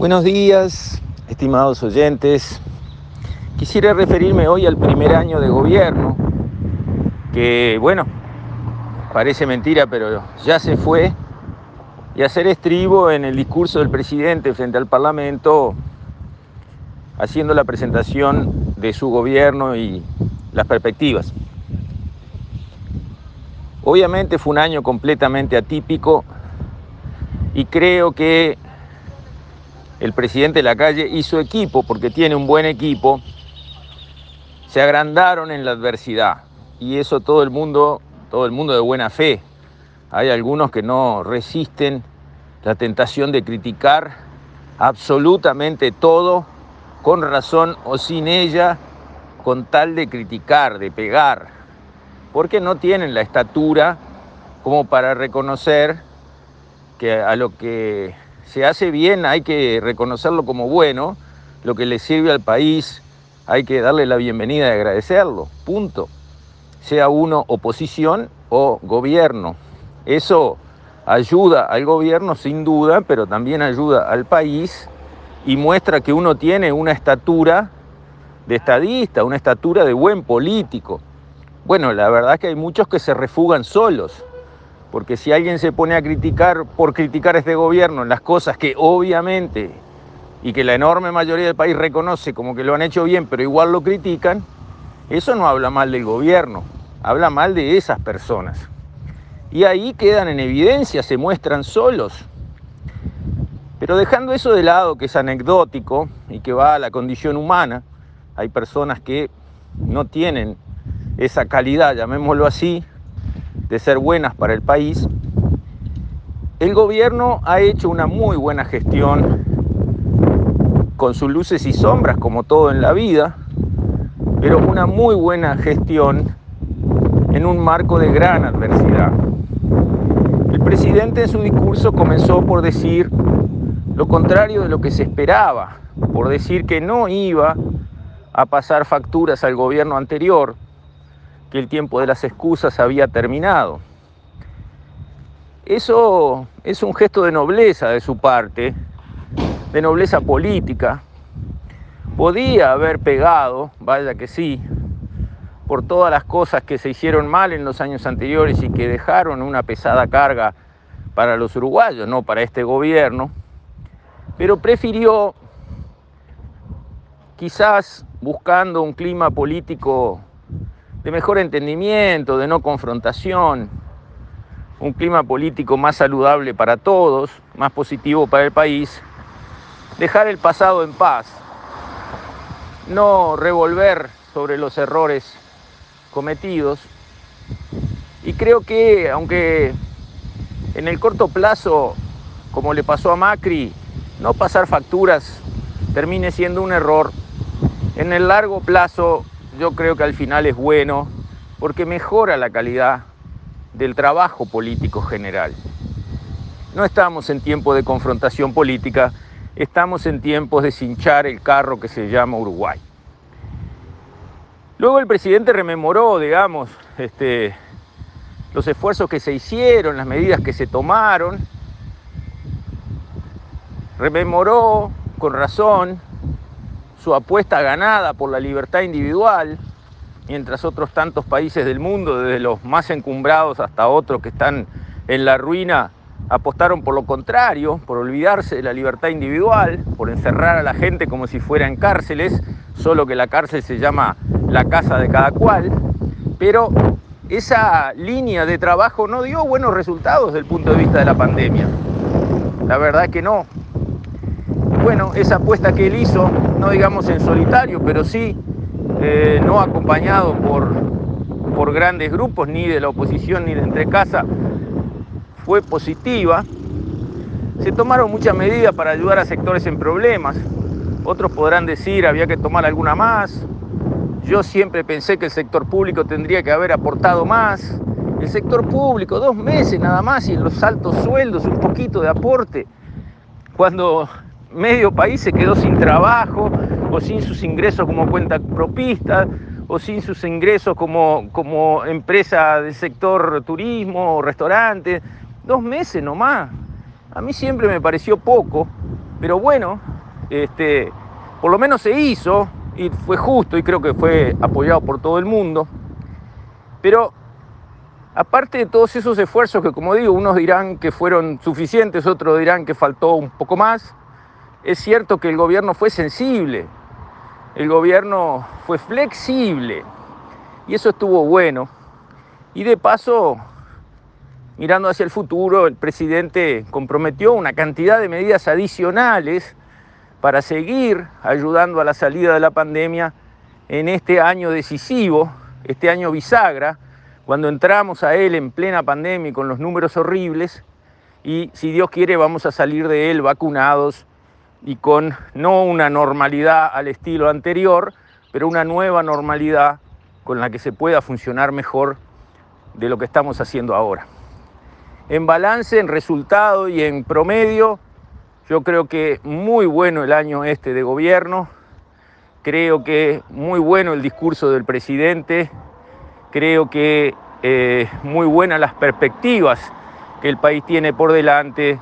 Buenos días, estimados oyentes. Quisiera referirme hoy al primer año de gobierno, que bueno, parece mentira, pero ya se fue, y hacer estribo en el discurso del presidente frente al Parlamento, haciendo la presentación de su gobierno y las perspectivas. Obviamente fue un año completamente atípico y creo que el presidente de la calle y su equipo, porque tiene un buen equipo, se agrandaron en la adversidad. Y eso todo el mundo, todo el mundo de buena fe. Hay algunos que no resisten la tentación de criticar absolutamente todo, con razón o sin ella, con tal de criticar, de pegar, porque no tienen la estatura como para reconocer que a lo que se hace bien hay que reconocerlo como bueno, lo que le sirve al país hay que darle la bienvenida y agradecerlo, punto. Sea uno oposición o gobierno. Eso ayuda al gobierno sin duda, pero también ayuda al país y muestra que uno tiene una estatura de estadista, una estatura de buen político. Bueno, la verdad es que hay muchos que se refugan solos, porque si alguien se pone a criticar por criticar este gobierno las cosas que obviamente y que la enorme mayoría del país reconoce como que lo han hecho bien, pero igual lo critican, eso no habla mal del gobierno, habla mal de esas personas. Y ahí quedan en evidencia, se muestran solos. Pero dejando eso de lado, que es anecdótico y que va a la condición humana, hay personas que no tienen esa calidad, llamémoslo así, de ser buenas para el país, el gobierno ha hecho una muy buena gestión con sus luces y sombras, como todo en la vida, pero una muy buena gestión en un marco de gran adversidad. El presidente en su discurso comenzó por decir lo contrario de lo que se esperaba, por decir que no iba a pasar facturas al gobierno anterior, que el tiempo de las excusas había terminado. Eso es un gesto de nobleza de su parte, de nobleza política. Podía haber pegado, vaya que sí, por todas las cosas que se hicieron mal en los años anteriores y que dejaron una pesada carga para los uruguayos, no para este gobierno, pero prefirió, quizás buscando un clima político de mejor entendimiento, de no confrontación, un clima político más saludable para todos, más positivo para el país, dejar el pasado en paz, no revolver sobre los errores cometidos. Y creo que aunque en el corto plazo, como le pasó a Macri, no pasar facturas termine siendo un error, en el largo plazo yo creo que al final es bueno porque mejora la calidad del trabajo político general. No estamos en tiempo de confrontación política, estamos en tiempos de cinchar el carro que se llama Uruguay. Luego el presidente rememoró, digamos, este, los esfuerzos que se hicieron, las medidas que se tomaron, rememoró con razón su apuesta ganada por la libertad individual, mientras otros tantos países del mundo, desde los más encumbrados hasta otros que están en la ruina, apostaron por lo contrario, por olvidarse de la libertad individual, por encerrar a la gente como si fuera en cárceles, solo que la cárcel se llama la casa de cada cual, pero esa línea de trabajo no dio buenos resultados desde el punto de vista de la pandemia. La verdad que no, bueno, esa apuesta que él hizo, no digamos en solitario, pero sí eh, no acompañado por, por grandes grupos, ni de la oposición ni de entre casa, fue positiva. Se tomaron muchas medidas para ayudar a sectores en problemas. Otros podrán decir había que tomar alguna más. Yo siempre pensé que el sector público tendría que haber aportado más. El sector público, dos meses nada más y los altos sueldos, un poquito de aporte. Cuando medio país se quedó sin trabajo o sin sus ingresos como cuenta propista o sin sus ingresos como, como empresa del sector turismo o restaurante. Dos meses nomás. A mí siempre me pareció poco Pero bueno, este, por lo menos se hizo y fue justo y creo que fue apoyado por todo el mundo. Pero aparte de todos esos esfuerzos que como digo, unos dirán que fueron suficientes, otros dirán que faltó un poco más, es cierto que el gobierno fue sensible, el gobierno fue flexible y eso estuvo bueno. Y de paso, mirando hacia el futuro, el presidente comprometió una cantidad de medidas adicionales para seguir ayudando a la salida de la pandemia en este año decisivo, este año bisagra, cuando entramos a él en plena pandemia y con los números horribles, y si Dios quiere vamos a salir de él vacunados y con no una normalidad al estilo anterior, pero una nueva normalidad con la que se pueda funcionar mejor de lo que estamos haciendo ahora. En balance, en resultado y en promedio, yo creo que muy bueno el año este de gobierno, creo que muy bueno el discurso del presidente, creo que eh, muy buenas las perspectivas que el país tiene por delante.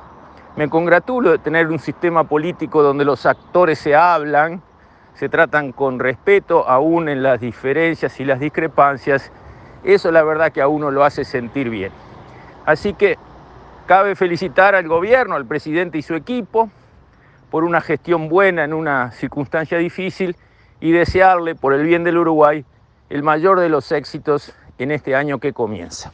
Me congratulo de tener un sistema político donde los actores se hablan, se tratan con respeto, aún en las diferencias y las discrepancias. Eso la verdad que a uno lo hace sentir bien. Así que Cabe felicitar al gobierno, al presidente y su equipo por una gestión buena en una circunstancia difícil y desearle, por el bien del Uruguay, el mayor de los éxitos en este año que comienza.